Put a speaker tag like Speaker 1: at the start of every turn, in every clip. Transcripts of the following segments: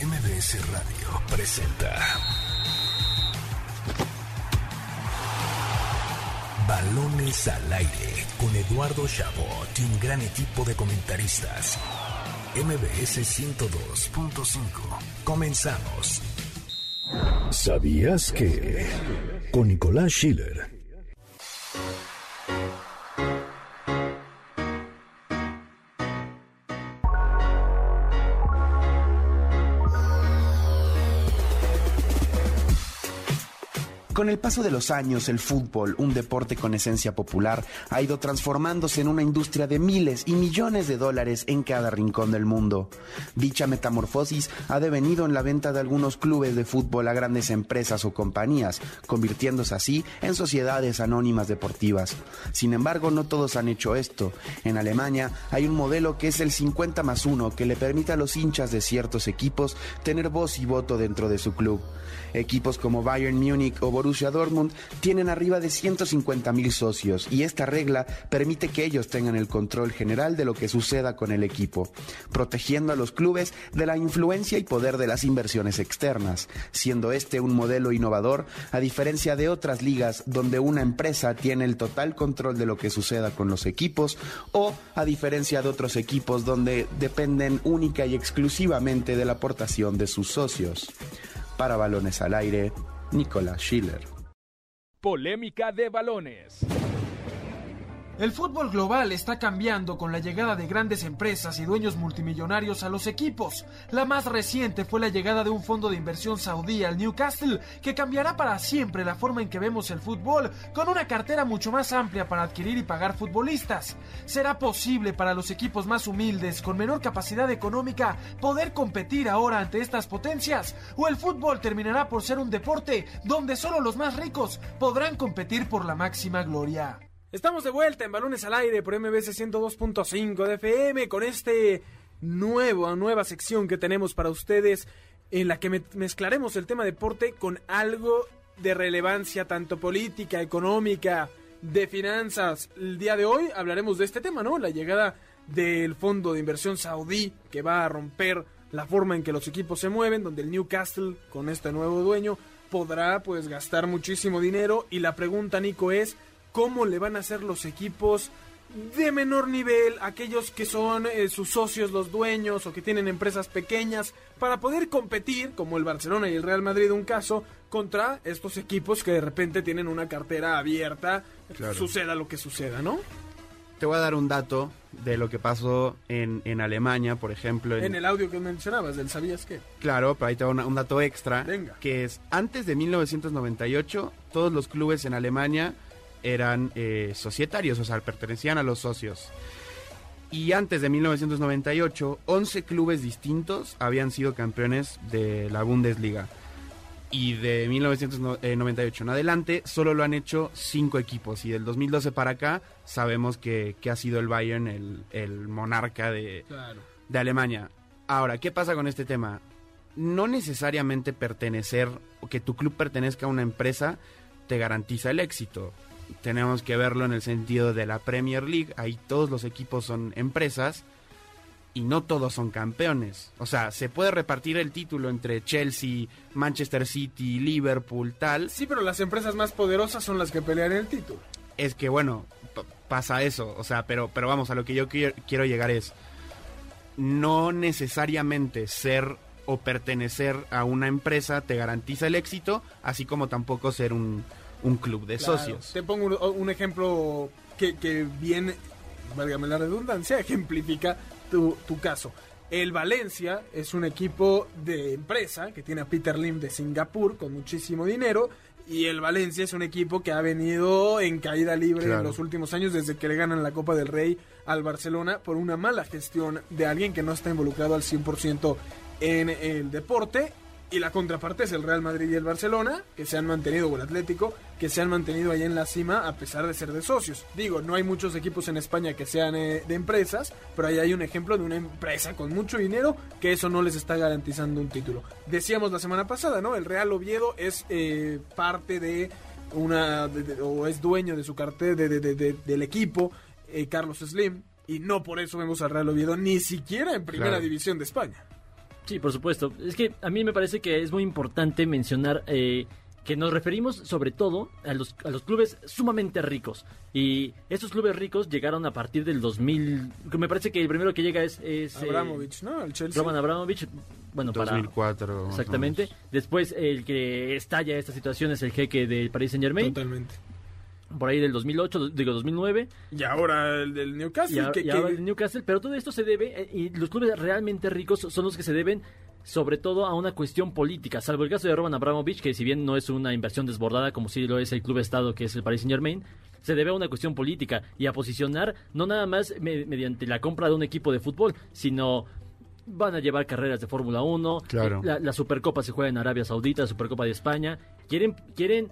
Speaker 1: MBS Radio presenta Balones al aire con Eduardo Chabot y un gran equipo de comentaristas. MBS 102.5. Comenzamos. ¿Sabías que? Con Nicolás Schiller
Speaker 2: Con el paso de los años, el fútbol, un deporte con esencia popular, ha ido transformándose en una industria de miles y millones de dólares en cada rincón del mundo. Dicha metamorfosis ha devenido en la venta de algunos clubes de fútbol a grandes empresas o compañías, convirtiéndose así en sociedades anónimas deportivas. Sin embargo, no todos han hecho esto. En Alemania hay un modelo que es el 50 más 1 que le permite a los hinchas de ciertos equipos tener voz y voto dentro de su club. Equipos como Bayern Múnich o Borussia Dortmund tienen arriba de 150 mil socios y esta regla permite que ellos tengan el control general de lo que suceda con el equipo, protegiendo a los clubes de la influencia y poder de las inversiones externas, siendo este un modelo innovador a diferencia de otras ligas donde una empresa tiene el total control de lo que suceda con los equipos o a diferencia de otros equipos donde dependen única y exclusivamente de la aportación de sus socios. Para balones al aire, Nicolás Schiller.
Speaker 3: Polémica de balones.
Speaker 4: El fútbol global está cambiando con la llegada de grandes empresas y dueños multimillonarios a los equipos. La más reciente fue la llegada de un fondo de inversión saudí al Newcastle, que cambiará para siempre la forma en que vemos el fútbol, con una cartera mucho más amplia para adquirir y pagar futbolistas. ¿Será posible para los equipos más humildes, con menor capacidad económica, poder competir ahora ante estas potencias? ¿O el fútbol terminará por ser un deporte donde solo los más ricos podrán competir por la máxima gloria? Estamos de vuelta en Balones al Aire por MBC 102.5 de FM con este nuevo, nueva sección que tenemos para ustedes en la que mezclaremos el tema deporte con algo de relevancia tanto política, económica, de finanzas. El día de hoy hablaremos de este tema, ¿no? La llegada del fondo de inversión saudí que va a romper la forma en que los equipos se mueven, donde el Newcastle con este nuevo dueño podrá pues gastar muchísimo dinero y la pregunta Nico es cómo le van a hacer los equipos de menor nivel, aquellos que son eh, sus socios, los dueños o que tienen empresas pequeñas, para poder competir, como el Barcelona y el Real Madrid, un caso, contra estos equipos que de repente tienen una cartera abierta, suceda lo que suceda, ¿no?
Speaker 2: Te voy a dar un dato de lo que pasó en, en Alemania, por ejemplo.
Speaker 4: En... el audio que mencionabas, del ¿sabías qué?
Speaker 2: Claro, pero ahí te voy a un dato extra.
Speaker 4: Venga.
Speaker 2: Que es, antes de 1998, todos los clubes en Alemania eran eh, societarios, o sea, pertenecían a los socios. Y antes de 1998, 11 clubes distintos habían sido campeones de la Bundesliga. Y de 1998 en adelante, solo lo han hecho 5 equipos. Y del 2012 para acá, sabemos que, ha sido el Bayern el, monarca de, de Alemania. Ahora, ¿qué pasa con este tema? No necesariamente pertenecer o que tu club pertenezca a una empresa te garantiza el éxito tenemos que verlo en el sentido de la Premier League. Ahí todos los equipos son empresas y no todos son campeones. O sea, se puede repartir el título entre Chelsea, Manchester City, Liverpool, tal.
Speaker 4: Sí, pero las empresas más poderosas son las que pelean el título.
Speaker 2: Es que bueno, pasa eso. O sea, pero, pero vamos, a lo que yo quiero llegar es no necesariamente ser o pertenecer a una empresa te garantiza el éxito, así como tampoco ser un un club de socios.
Speaker 4: Te pongo un, ejemplo que, que, bien, válgame la redundancia, ejemplifica tu, tu, caso. El Valencia es un equipo de empresa que tiene a Peter Lim de Singapur con muchísimo dinero. Y el Valencia es un equipo que ha venido en caída libre en los últimos años desde que le ganan la Copa del Rey al Barcelona por una mala gestión de alguien que no está involucrado al 100% en el deporte y la contraparte es el Real Madrid y el Barcelona, que se han mantenido, o el Atlético, que se han mantenido ahí en la cima a pesar de ser de socios. Digo, no hay muchos equipos en España que sean eh, de empresas, pero ahí hay un ejemplo de una empresa con mucho dinero que eso no les está garantizando un título. Decíamos la semana pasada, ¿no? El Real Oviedo es eh, parte de una, o es dueño de su cartel del equipo, eh, Carlos Slim, y no por eso vemos al Real Oviedo ni siquiera en primera división de España.
Speaker 5: Sí, por supuesto. Es que a mí me parece que es muy importante mencionar eh, que nos referimos sobre todo a los, a los clubes sumamente ricos. Y estos clubes ricos llegaron a partir del 2000. que Me parece que el primero que llega es. es eh,
Speaker 4: Abramovich, ¿no? El Chelsea.
Speaker 5: Roman Abramovich. Bueno, para.
Speaker 2: 2004. más o
Speaker 5: Exactamente. Después, el que estalla esta situación es el jeque del Paris Saint Germain.
Speaker 4: Totalmente.
Speaker 5: Por ahí del 2008, digo 2009.
Speaker 4: Y ahora el del Newcastle.
Speaker 5: Y, ahora-
Speaker 4: que,
Speaker 5: y
Speaker 4: que-
Speaker 5: ahora el Newcastle, pero todo esto se debe, eh, y los clubes realmente ricos son los que se deben sobre todo a una cuestión política, salvo el caso de Roman Abramovich, que si bien no es una inversión desbordada como si lo es el club Estado que es el Paris Saint Germain, se debe a una cuestión política y a posicionar no nada más me- mediante la compra de un equipo de fútbol, sino van a llevar carreras de Fórmula 1,
Speaker 2: Claro.
Speaker 5: la, la Supercopa se juega en Arabia Saudita, la Supercopa de España, quieren, quieren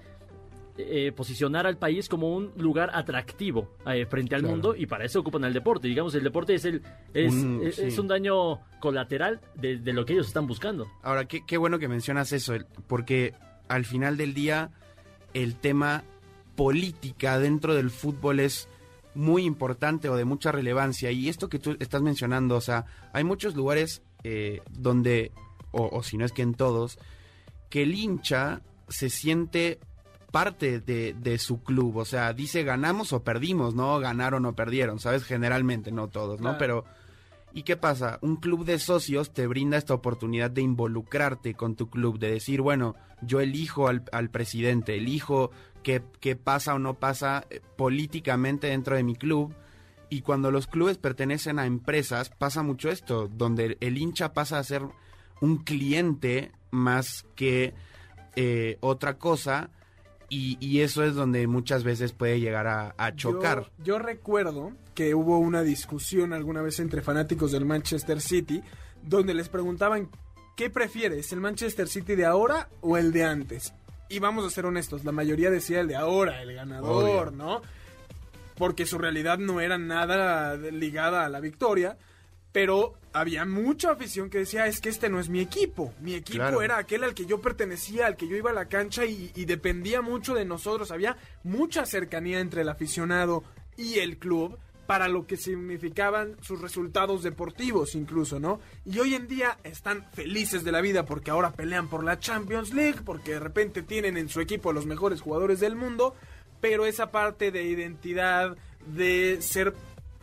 Speaker 5: eh, posicionar al país como un lugar atractivo eh, frente al
Speaker 2: Claro.
Speaker 5: mundo y para eso ocupan el deporte. Digamos, el deporte es el es,
Speaker 2: Un-
Speaker 5: es-
Speaker 2: sí.
Speaker 5: es un daño colateral de, de lo que ellos están buscando.
Speaker 2: Ahora, qué, qué bueno que mencionas eso, porque al final del día el tema política dentro del fútbol es muy importante o de mucha relevancia. Y esto que tú estás mencionando, o sea, hay muchos lugares eh, donde, o, o si no es que en todos, que el hincha se siente parte de, de su club. O sea, dice ganamos o perdimos, ¿no? Ganaron o perdieron, ¿sabes? Generalmente, no todos, ¿no?
Speaker 4: Claro.
Speaker 2: Pero... ¿Y qué pasa? Un club de socios te brinda esta oportunidad de involucrarte con tu club, de decir, bueno, yo elijo al, al presidente, elijo qué, qué pasa o no pasa eh, políticamente dentro de mi club. Y cuando los clubes pertenecen a empresas, pasa mucho esto, donde el hincha pasa a ser un cliente más que eh, otra cosa. Y, y eso es donde muchas veces puede llegar a, a chocar.
Speaker 4: Yo, yo recuerdo que hubo una discusión alguna vez entre fanáticos del Manchester City donde les preguntaban ¿qué prefieres? ¿El Manchester City de ahora o el de antes? Y vamos a ser honestos, la mayoría decía el de ahora, el ganador,
Speaker 2: Obvio.
Speaker 4: ¿no? Porque su realidad no era nada ligada a la victoria, pero había mucha afición que decía, es que este no es mi equipo, mi equipo
Speaker 2: Claro.
Speaker 4: era aquel al que yo pertenecía, al que yo iba a la cancha y, y dependía mucho de nosotros, había mucha cercanía entre el aficionado y el club para lo que significaban sus resultados deportivos incluso, ¿no? Y hoy en día están felices de la vida porque ahora pelean por la Champions League, porque de repente tienen en su equipo a los mejores jugadores del mundo, pero esa parte de identidad, de ser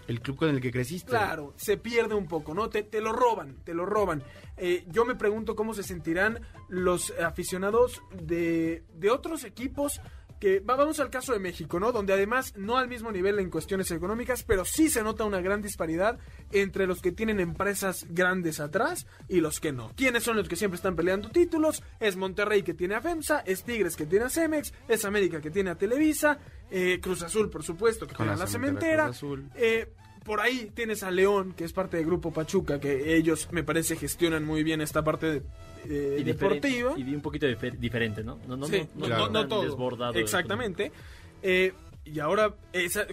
Speaker 2: El club con el que creciste.
Speaker 4: Claro, se pierde un poco, ¿no? Te, te lo roban, te lo roban. Eh, yo me pregunto cómo se sentirán los aficionados de, de otros equipos que, va- vamos al caso de México, ¿no? Donde además, no al mismo nivel en cuestiones económicas, pero sí se nota una gran disparidad entre los que tienen empresas grandes atrás y los que no. ¿Quiénes son los que siempre están peleando títulos? Es Monterrey que tiene a FEMSA, es Tigres que tiene a Cemex, es América que tiene a Televisa, eh, Cruz Azul, por supuesto, que
Speaker 2: Con
Speaker 4: tiene a
Speaker 2: la cementera
Speaker 4: cementera.
Speaker 2: Cruz Azul.
Speaker 4: Eh, por ahí tienes a León, que es parte del grupo Pachuca, que ellos me parece gestionan muy bien esta parte de- eh,
Speaker 5: Y
Speaker 4: deportiva.
Speaker 5: Y un poquito difer- diferente, ¿no? No, no,
Speaker 4: Sí,
Speaker 5: no,
Speaker 2: claro.
Speaker 4: no, no
Speaker 5: tan
Speaker 4: todo.
Speaker 5: desbordado.
Speaker 4: Exactamente. Eh, y ahora, esa-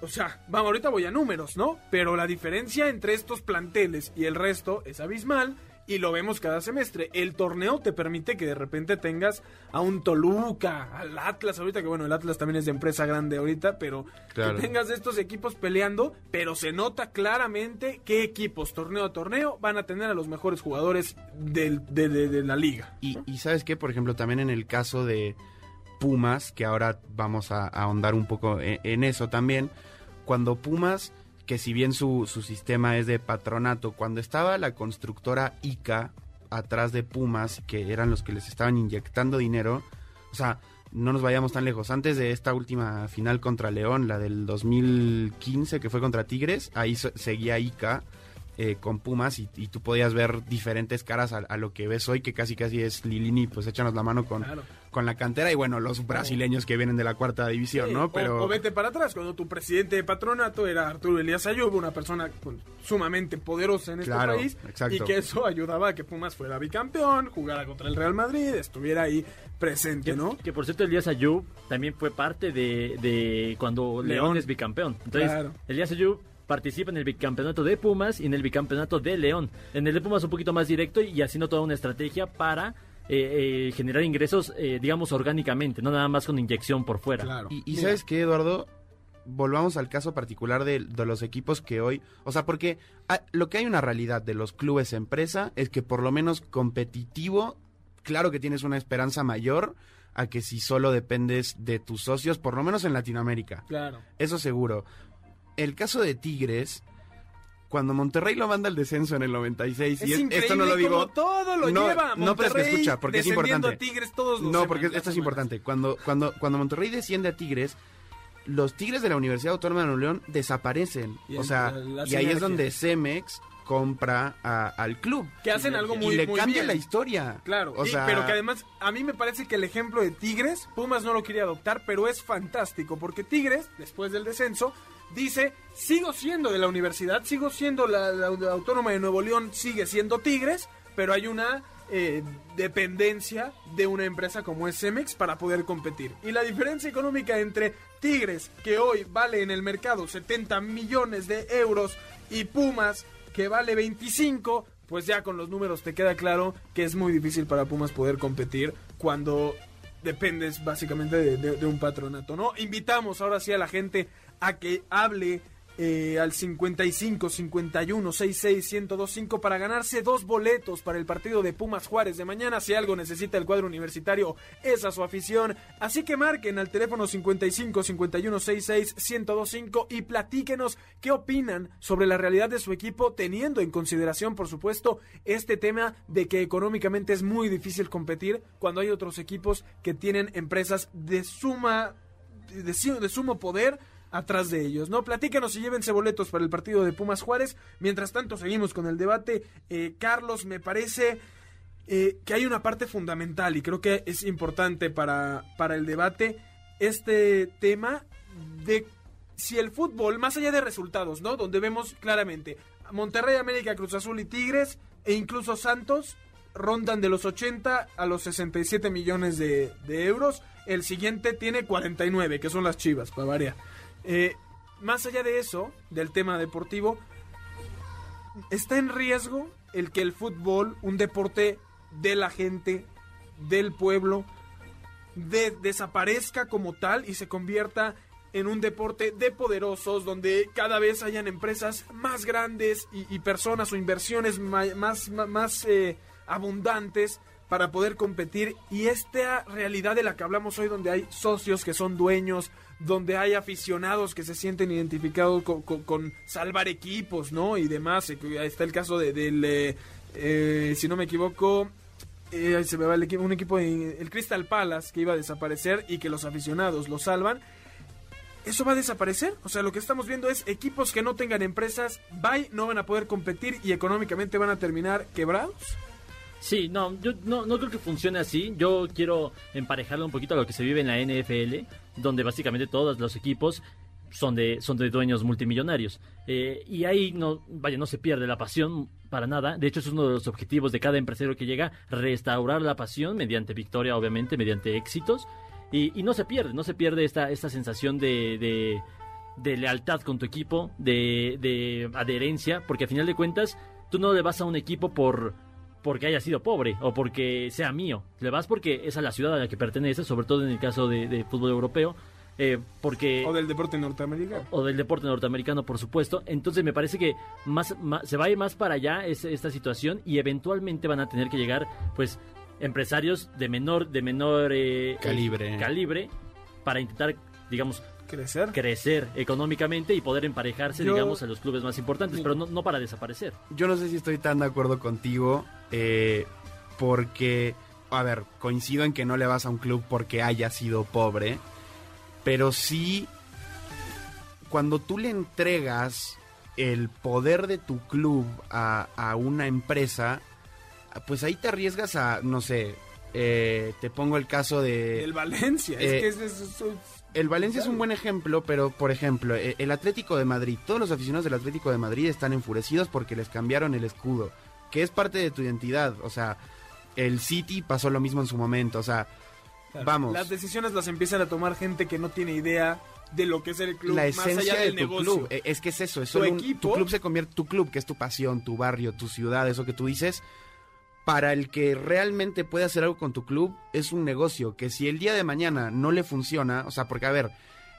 Speaker 4: o sea, vamos, ahorita voy a números, ¿no? Pero la diferencia entre estos planteles y el resto es abismal y lo vemos cada semestre. El torneo te permite que de repente tengas a un Toluca, al Atlas ahorita, que bueno, el Atlas también es de empresa grande ahorita, pero
Speaker 2: Claro.
Speaker 4: que tengas estos equipos peleando, pero se nota claramente qué equipos torneo a torneo van a tener a los mejores jugadores del- de, de- de la liga.
Speaker 2: Y, y sabes qué, por ejemplo, también en el caso de Pumas, que ahora vamos a, a ahondar un poco en, en eso también, cuando Pumas, que si bien su, su sistema es de patronato, cuando estaba la constructora ICA atrás de Pumas, que eran los que les estaban inyectando dinero, o sea, no nos vayamos tan lejos, antes de esta última final contra León, la del 2015 que fue contra Tigres, ahí se- seguía ICA eh, con Pumas y, y tú podías ver diferentes caras a, a lo que ves hoy, que casi casi es Lilini, pues échanos la mano con,
Speaker 4: Claro.
Speaker 2: con la cantera y bueno, los brasileños que vienen de la cuarta división,
Speaker 4: Sí,
Speaker 2: ¿no?
Speaker 4: o-
Speaker 2: Pero
Speaker 4: o, vete para atrás, cuando tu presidente de patronato era Arturo Elías Ayub, una persona con- sumamente poderosa en este
Speaker 2: Claro,
Speaker 4: país,
Speaker 2: exacto.
Speaker 4: y que eso ayudaba a que Pumas fuera bicampeón, jugara contra el Real Madrid, estuviera ahí presente,
Speaker 5: Que,
Speaker 4: ¿no?
Speaker 5: que por cierto, Elías Ayub también fue parte de, de cuando León.
Speaker 4: León.
Speaker 5: es bicampeón. Entonces,
Speaker 4: Claro.
Speaker 5: Elías Ayub participa en el bicampeonato de Pumas y en el bicampeonato de León. En el de Pumas un poquito más directo y haciendo toda una estrategia para eh, eh, generar ingresos, eh, digamos, orgánicamente, no nada más con inyección por fuera.
Speaker 4: Claro.
Speaker 2: Y, sabes qué, Eduardo, volvamos al caso particular de, de los equipos que hoy, o sea, porque lo que hay una realidad de los clubes empresa es que por lo menos competitivo, claro que tienes una esperanza mayor a que si solo dependes de tus socios, por lo menos en Latinoamérica.
Speaker 4: Claro.
Speaker 2: Eso seguro. El caso de Tigres, cuando Monterrey lo manda al descenso en el 96,
Speaker 4: Es
Speaker 2: y esto no lo digo.
Speaker 4: todo lo
Speaker 2: no,
Speaker 4: lleva.
Speaker 2: no, pero es que
Speaker 4: Monterrey
Speaker 2: escucha, porque es importante.
Speaker 4: a Tigres todos los
Speaker 2: No, porque esto es importante. Cuando, cuando, cuando Monterrey desciende a Tigres, los Tigres de la Universidad Autónoma de Nuevo León desaparecen.
Speaker 4: Y
Speaker 2: o sea,
Speaker 4: la
Speaker 2: y ahí es donde Cemex compra a- al club.
Speaker 4: Que hacen algo muy,
Speaker 2: y le
Speaker 4: muy
Speaker 2: cambia
Speaker 4: bien.
Speaker 2: la historia.
Speaker 4: Claro,
Speaker 2: O
Speaker 4: y-
Speaker 2: sea,
Speaker 4: pero que además a mí me parece que el ejemplo de Tigres, Pumas no lo quería adoptar, pero es fantástico, porque Tigres, después del descenso, dice, sigo siendo de la universidad, sigo siendo la, autónoma de Nuevo León, sigue siendo Tigres, pero hay una eh, dependencia de una empresa como es Cemex para poder competir. Y la diferencia económica entre Tigres, que hoy vale en el mercado 70 millones de euros, y Pumas, que vale 25, pues ya con los números te queda claro que es muy difícil para Pumas poder competir cuando dependes básicamente de, de- de un patronato, ¿no? Invitamos ahora sí a la gente a que hable eh, al 55 51 66 1025 para ganarse dos boletos para el partido de Pumas Juárez de mañana. Si algo necesita el cuadro universitario, es su afición. Así que marquen al teléfono 55 51 66 1025 y platíquenos qué opinan sobre la realidad de su equipo, teniendo en consideración, por supuesto, este tema de que económicamente es muy difícil competir cuando hay otros equipos que tienen empresas de suma de, su- de sumo poder atrás de ellos, ¿no? Platícanos y llévense boletos para el partido de Pumas Juárez. Mientras tanto, seguimos con el debate. Eh, Carlos, me parece eh, que hay una parte fundamental y creo que es importante para, para el debate este tema de si el fútbol, más allá de resultados, ¿no? Donde vemos claramente Monterrey, América, Cruz Azul y Tigres e incluso Santos rondan de los 80 a los 67 millones de, de euros. El siguiente tiene 49, que son las Chivas, para variar. Eh, más allá de eso, del tema deportivo, está en riesgo el que el fútbol, un deporte de la gente, del pueblo, de- desaparezca como tal y se convierta en un deporte de poderosos donde cada vez hayan empresas más grandes y, personas o inversiones más eh, abundantes para poder competir y esta realidad de la que hablamos hoy donde hay socios que son dueños, donde hay aficionados que se sienten identificados con, salvar equipos, ¿no? Y demás, Eh, está el caso de- del, eh, eh, si no me equivoco, eh, se me va el equipo, un equipo de, el Crystal Palace que iba a desaparecer y que los aficionados lo salvan. ¿Eso va a desaparecer? O sea, lo que estamos viendo es equipos que no tengan empresas, bye, no van a poder competir y económicamente van a terminar quebrados.
Speaker 5: Sí, no, yo no, no creo que funcione así. Yo quiero emparejarlo un poquito a lo que se vive en la NFL, donde básicamente todos los equipos son de, son de dueños multimillonarios. Eh, y ahí no, vaya, no se pierde la pasión para nada. De hecho, es uno de los objetivos de cada empresario que llega, restaurar la pasión mediante victoria, obviamente, mediante éxitos. Y, y no se pierde, no se pierde esta, esta sensación de, de, de lealtad con tu equipo, de, de adherencia, porque al final de cuentas, tú no le vas a un equipo por porque haya sido pobre o porque sea mío. Le vas porque es a la ciudad a la que pertenece, sobre todo en el caso de, de fútbol europeo, eh, porque
Speaker 4: O del deporte norteamericano.
Speaker 5: o del deporte norteamericano, por supuesto. Entonces me parece que más, más- se va a ir más para allá es- esta situación y eventualmente van a tener que llegar, pues, empresarios de menor, de menor eh,
Speaker 2: Calibre.
Speaker 5: eh, calibre para intentar, digamos,
Speaker 4: Crecer.
Speaker 5: crecer económicamente y poder emparejarse,
Speaker 4: Yo-
Speaker 5: digamos, a los clubes más importantes, pero no, no para desaparecer.
Speaker 2: Yo no sé si estoy tan de acuerdo contigo, eh, porque, a ver, coincido en que no le vas a un club porque haya sido pobre, pero sí, cuando tú le entregas el poder de tu club a, a una empresa, pues ahí te arriesgas a, no sé, eh, te pongo el caso de...
Speaker 4: El Valencia.
Speaker 2: Eh,
Speaker 4: es que es, es- es-
Speaker 2: El Valencia es un buen ejemplo, pero por ejemplo, e- el Atlético de Madrid, todos los aficionados del Atlético de Madrid están enfurecidos porque les cambiaron el escudo, que es parte de tu identidad. O sea, el City pasó lo mismo en su momento. O sea, vamos,
Speaker 4: Las decisiones las empiezan a tomar gente que no tiene idea de lo que es el club
Speaker 2: la
Speaker 4: más
Speaker 2: esencia
Speaker 4: allá
Speaker 2: de
Speaker 4: del
Speaker 2: tu
Speaker 4: negocio.
Speaker 2: club, e- es que es eso, es
Speaker 4: Tu
Speaker 2: solo un- tu club se convierte, tu club, que es tu pasión, tu barrio, tu ciudad, eso que tú dices. Para el que realmente puede hacer algo con tu club, es un negocio que si el día de mañana no le funciona, o sea, porque a ver,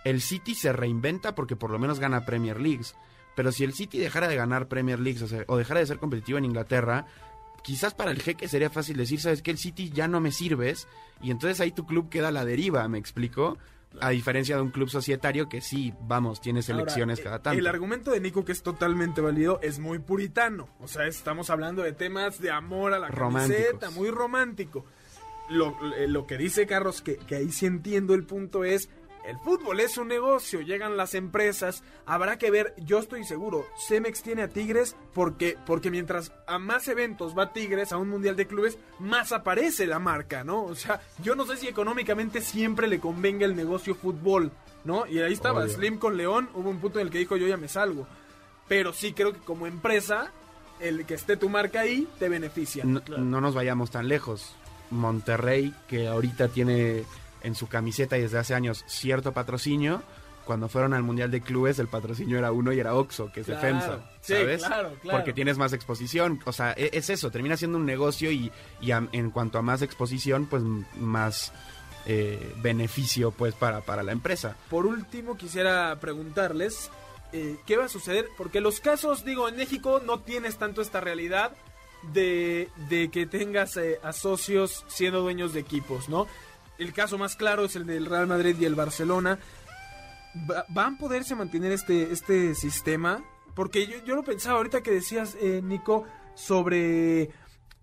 Speaker 2: el City se reinventa porque por lo menos gana Premier Leagues. Pero si el City dejara de ganar Premier Leagues o, sea, o dejara de ser competitivo en Inglaterra, quizás para el jeque sería fácil decir, sabes que el City ya no me sirves y entonces ahí tu club queda a la deriva, ¿me explico? A diferencia de un club societario que sí, vamos, tiene selecciones
Speaker 4: Ahora,
Speaker 2: cada
Speaker 4: eh,
Speaker 2: tanto.
Speaker 4: El argumento de Nico, que es totalmente válido, es muy puritano. O sea, estamos hablando de temas de amor a la
Speaker 2: Románticos.
Speaker 4: camiseta, muy romántico. Lo, eh, lo que dice Carlos, que, que ahí sí entiendo el punto, es el fútbol es un negocio, llegan las empresas, habrá que ver, yo estoy seguro, Cemex tiene a Tigres porque, porque mientras a más eventos va Tigres, a un mundial de clubes, más aparece la marca, ¿no? O sea, yo no sé si económicamente siempre le convenga el negocio fútbol, ¿no? Y ahí estaba,
Speaker 2: Obvio.
Speaker 4: Slim con León, hubo un punto en el que dijo yo ya me salgo. Pero sí creo que como empresa, el que esté tu marca ahí te beneficia.
Speaker 2: No,
Speaker 5: Claro.
Speaker 2: no nos vayamos tan lejos. Monterrey, que ahorita tiene en su camiseta y desde hace años cierto patrocinio, cuando fueron al Mundial de Clubes el patrocinio era uno y era Oxxo, que es
Speaker 4: Claro.
Speaker 2: defensa,
Speaker 4: Sí,
Speaker 2: ¿sabes?
Speaker 4: claro, claro.
Speaker 2: Porque tienes más exposición, o sea, e- es eso, termina siendo un negocio y, y a- en cuanto a más exposición, pues más eh, beneficio pues para, para la empresa.
Speaker 4: Por último, quisiera preguntarles eh, qué va a suceder, porque los casos, digo, en México no tienes tanto esta realidad de, de que tengas eh, a socios siendo dueños de equipos, ¿no? El caso más claro es el del Real Madrid y el Barcelona. Va- ¿Van a poderse mantener este, este sistema? Porque yo, yo lo pensaba ahorita que decías, eh, Nico, sobre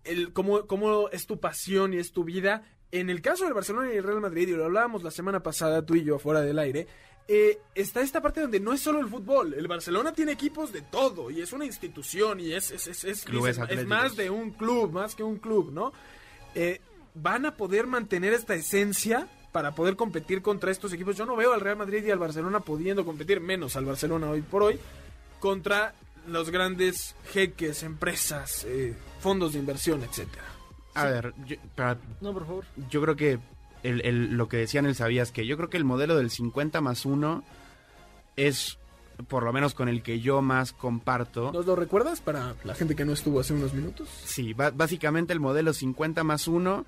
Speaker 4: el, cómo, cómo es tu pasión y es tu vida. En el caso del Barcelona y el Real Madrid, y lo hablábamos la semana pasada tú y yo fuera del aire, eh, está esta parte donde no es solo el fútbol. El Barcelona tiene equipos de todo y es una institución y es, es, es, más de un club, más que un club, ¿no? Eh, ¿Van a poder mantener esta esencia para poder competir contra estos equipos? Yo no veo al Real Madrid y al Barcelona pudiendo competir, menos al Barcelona hoy por hoy, contra los grandes jeques, empresas, eh, fondos de inversión, etcétera.
Speaker 2: A ver, yo, para-
Speaker 5: No, por favor.
Speaker 2: yo creo que el, el- lo que decían el sabías que yo creo que el modelo del 50 más 1 es por lo menos con el que yo más comparto.
Speaker 4: ¿Nos lo recuerdas para la gente que no estuvo hace unos minutos?
Speaker 2: Sí, básicamente el modelo 50 más 1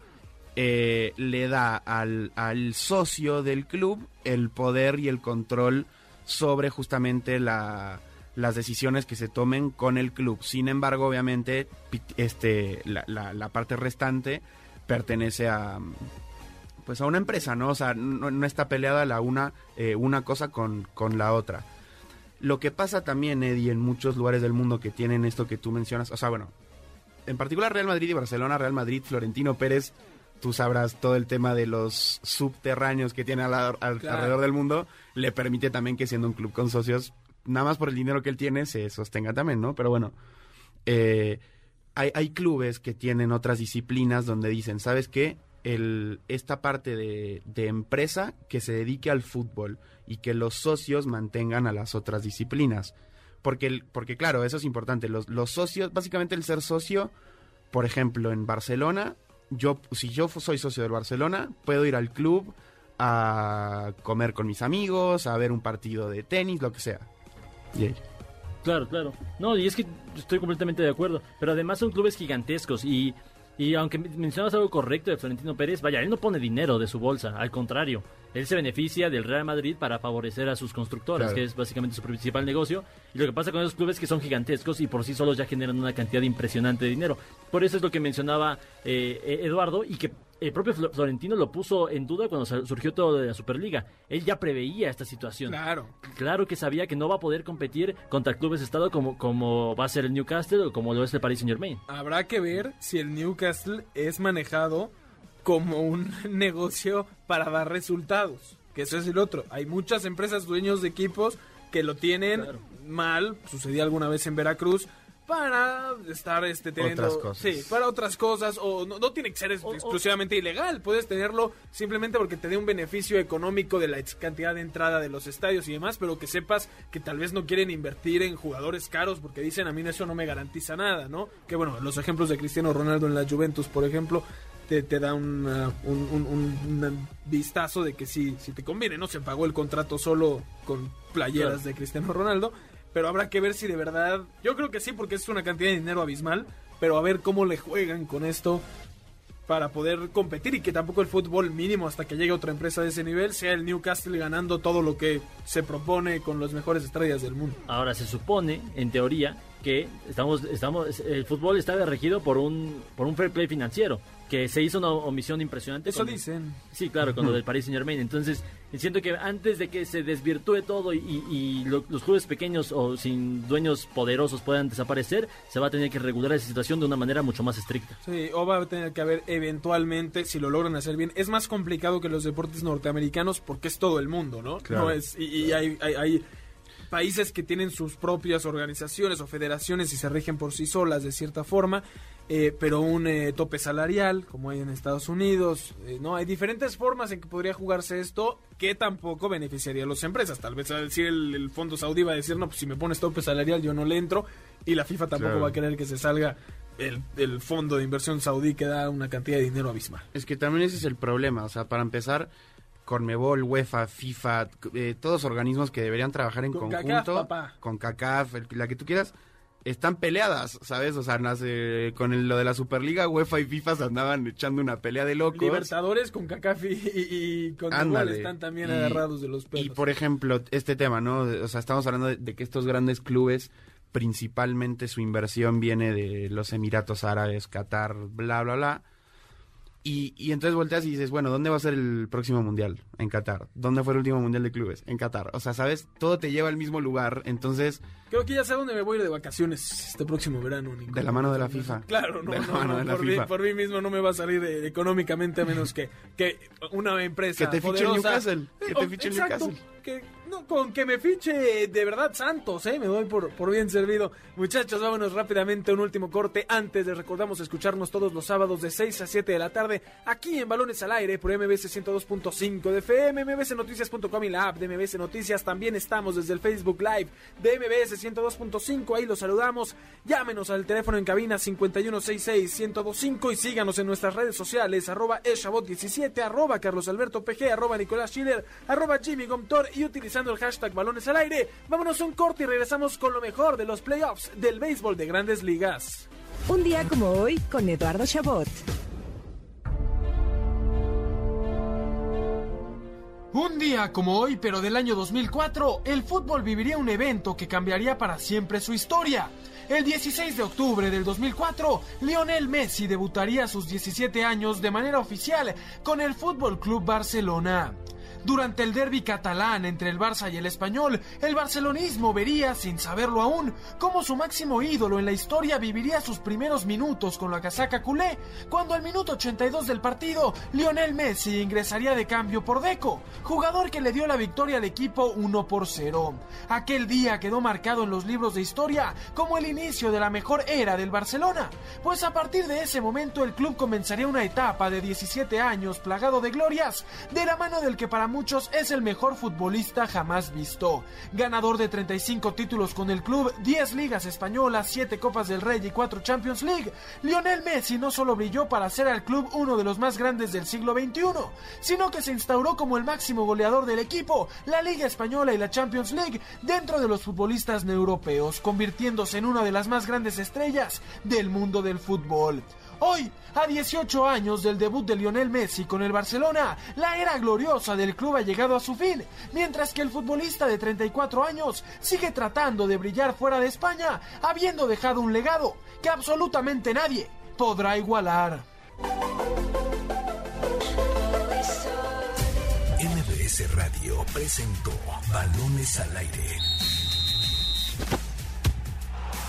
Speaker 2: eh, le da al, al socio del club el poder y el control sobre justamente la- las decisiones que se tomen con el club. Sin embargo, obviamente, este, la, la- la parte restante pertenece a pues a una empresa, ¿no? O sea, no, no está peleada la una, eh, una cosa con, con la otra. Lo que pasa también, Eddie, en muchos lugares del mundo que tienen esto que tú mencionas, o sea, bueno, en particular Real Madrid y Barcelona, Real Madrid, Florentino Pérez, tú sabrás todo el tema de los subterráneos que tiene al- al-
Speaker 4: Claro.
Speaker 2: alrededor del mundo, le permite también que siendo un club con socios, nada más por el dinero que él tiene, se sostenga también, ¿no? Pero bueno, eh, hay, hay clubes que tienen otras disciplinas donde dicen, ¿sabes qué? El, esta parte de, empresa que se dedique al fútbol y que los socios mantengan a las otras disciplinas. Porque, porque claro, eso es importante. Los, socios, básicamente el ser socio, por ejemplo, en Barcelona, yo, si yo soy socio del Barcelona, puedo ir al club a comer con mis amigos, a ver un partido de tenis, lo que sea.
Speaker 5: Claro, claro. No, y es que estoy completamente de acuerdo. Pero además son clubes gigantescos y, y aunque mencionas algo correcto de Florentino Pérez, vaya, él no pone dinero de su bolsa, al contrario. Él se beneficia del Real Madrid para favorecer a sus constructoras,
Speaker 2: Claro.
Speaker 5: que es básicamente su principal negocio. Y lo que pasa con esos clubes es que son gigantescos y por sí solos ya generan una cantidad impresionante de dinero. Por eso es lo que mencionaba eh, eh, Eduardo y que el propio Flo- Florentino lo puso en duda cuando surgió todo de la Superliga. Él ya preveía esta situación.
Speaker 4: Claro.
Speaker 5: Claro que sabía que no va a poder competir contra clubes de estado como, como va a ser el Newcastle o como lo es el Paris Saint Germain.
Speaker 4: Habrá que ver si el Newcastle es manejado como un negocio para dar resultados. Que eso es el otro. Hay muchas empresas dueños de equipos que lo tienen
Speaker 5: Claro.
Speaker 4: mal. Sucedió alguna vez en Veracruz. Para estar este, teniendo.
Speaker 2: Otras cosas.
Speaker 4: Sí, para otras cosas. O no, no tiene que ser
Speaker 5: o-
Speaker 4: exclusivamente ilegal. Puedes tenerlo simplemente porque te dé un beneficio económico de la cantidad de entrada de los estadios y demás. Pero que sepas que tal vez no quieren invertir en jugadores caros porque dicen a mí eso no me garantiza nada, ¿no? Que bueno, los ejemplos de Cristiano Ronaldo en la Juventus, por ejemplo, te, te da una- un, un- un- un vistazo de que sí, si te conviene, ¿no? Se pagó el contrato solo con playeras
Speaker 5: Claro.
Speaker 4: de Cristiano Ronaldo, pero habrá que ver si de verdad, yo creo que sí, porque es una cantidad de dinero abismal, pero a ver cómo le juegan con esto. para poder competir y que tampoco el fútbol mínimo hasta que llegue otra empresa de ese nivel sea el Newcastle ganando todo lo que se propone con las mejores estrellas del mundo.
Speaker 5: Ahora se supone, en teoría, que estamos, estamos, el fútbol está regido por un, por un fair play financiero que se hizo una omisión impresionante.
Speaker 4: Eso dicen.
Speaker 5: Sí, claro, con lo del Paris Saint Germain. Entonces, siento que antes de que se desvirtúe todo y, los clubes pequeños o sin dueños poderosos puedan desaparecer, se va a tener que regular esa situación de una manera mucho más estricta.
Speaker 4: Sí, o va a tener que haber eventualmente, si lo logran hacer bien, es más complicado que los deportes norteamericanos porque es todo el mundo, ¿no? No es, y, hay, hay países que tienen sus propias organizaciones o federaciones y se rigen por sí solas de cierta forma, eh, pero un eh, tope salarial, como hay en Estados Unidos, eh, no hay diferentes formas en que podría jugarse esto que tampoco beneficiaría a las empresas. Tal vez a decir el, fondo saudí va a decir, no, pues si me pones tope salarial yo no le entro y la FIFA tampoco va a querer que se salga el, el, fondo de inversión saudí que da una cantidad de dinero abismal.
Speaker 2: Es que también ese es el problema, o sea, para empezar Conmebol, UEFA, FIFA, eh, todos organismos que deberían trabajar en conjunto, con CACAF, la que tú quieras, están peleadas, ¿sabes? O sea, nace, con lo de la Superliga, UEFA y FIFA se andaban echando una pelea de locos.
Speaker 4: Libertadores con CACAF y, con están también agarrados de los pelos.
Speaker 2: Y por ejemplo, este tema, ¿no? O sea, estamos hablando de que estos grandes clubes principalmente su inversión viene de los Emiratos Árabes, Qatar, bla, bla, bla y, y, entonces volteas y dices, bueno, ¿dónde va a ser el próximo mundial? En Qatar. ¿Dónde fue el último mundial de clubes? En Qatar. O sea, ¿sabes? Todo te lleva al mismo lugar, entonces...
Speaker 4: Creo que ya sé dónde me voy a ir de vacaciones este próximo verano,
Speaker 2: De la mano de la FIFA.
Speaker 4: Claro, no, no, por, mí, por, mí, mismo no me va a salir económicamente a menos que, que una empresa
Speaker 2: Que te fiche Newcastle. Que te fiche Newcastle.
Speaker 4: Que con que me fiche de verdad Santos, ¿eh? Me doy por, por bien servido. Muchachos, vámonos rápidamente un último corte. Antes de recordamos escucharnos todos los sábados de 6 a 7 de la tarde aquí en Balones al Aire por MBS 102.5 de FM, mbsnoticias.com y la app de MBS Noticias. También estamos desde el Facebook Live de MBS 102.5. Ahí los saludamos. Llámenos al teléfono en cabina 5166-1025 y síganos en nuestras redes sociales arroba eshabot17, arroba Carlos Alberto PG, arroba Nicolás Schiller, arroba Jimmy Gomtor y utilizando el hashtag balones al aire. Vámonos a un corte y regresamos con lo mejor de los playoffs del béisbol de grandes ligas.
Speaker 6: Un día como hoy con Eduardo Chabot.
Speaker 7: Un día como hoy, pero del año 2004, el fútbol viviría un evento que cambiaría para siempre su historia. El 16 de octubre del 2004, Lionel Messi debutaría a sus 17 años de manera oficial con el Fútbol Club Barcelona. Durante el derby catalán entre el Barça y el Español, el barcelonismo vería, sin saberlo aún, cómo su máximo ídolo en la historia viviría sus primeros minutos con la casaca culé, cuando al minuto 82 del partido, Lionel Messi ingresaría de cambio por Deco, jugador que le dio la victoria al equipo 1 por 0. Aquel día quedó marcado en los libros de historia como el inicio de la mejor era del Barcelona, pues a partir de ese momento el club comenzaría una etapa de 17 años plagado de glorias, de la mano del que para muchos es el mejor futbolista jamás visto. Ganador de 35 títulos con el club, 10 ligas españolas, 7 Copas del Rey y 4 Champions League, Lionel Messi no solo brilló para hacer al club uno de los más grandes del siglo XXI, sino que se instauró como el máximo goleador del equipo, la Liga Española y la Champions League dentro de los futbolistas europeos, convirtiéndose en una de las más grandes estrellas del mundo del fútbol. Hoy, a 18 años del debut de Lionel Messi con el Barcelona, la era gloriosa del club ha llegado a su fin, mientras que el futbolista de 34 años sigue tratando de brillar fuera de España, habiendo dejado un legado que absolutamente nadie podrá igualar.
Speaker 1: MBS Radio presentó Balones al Aire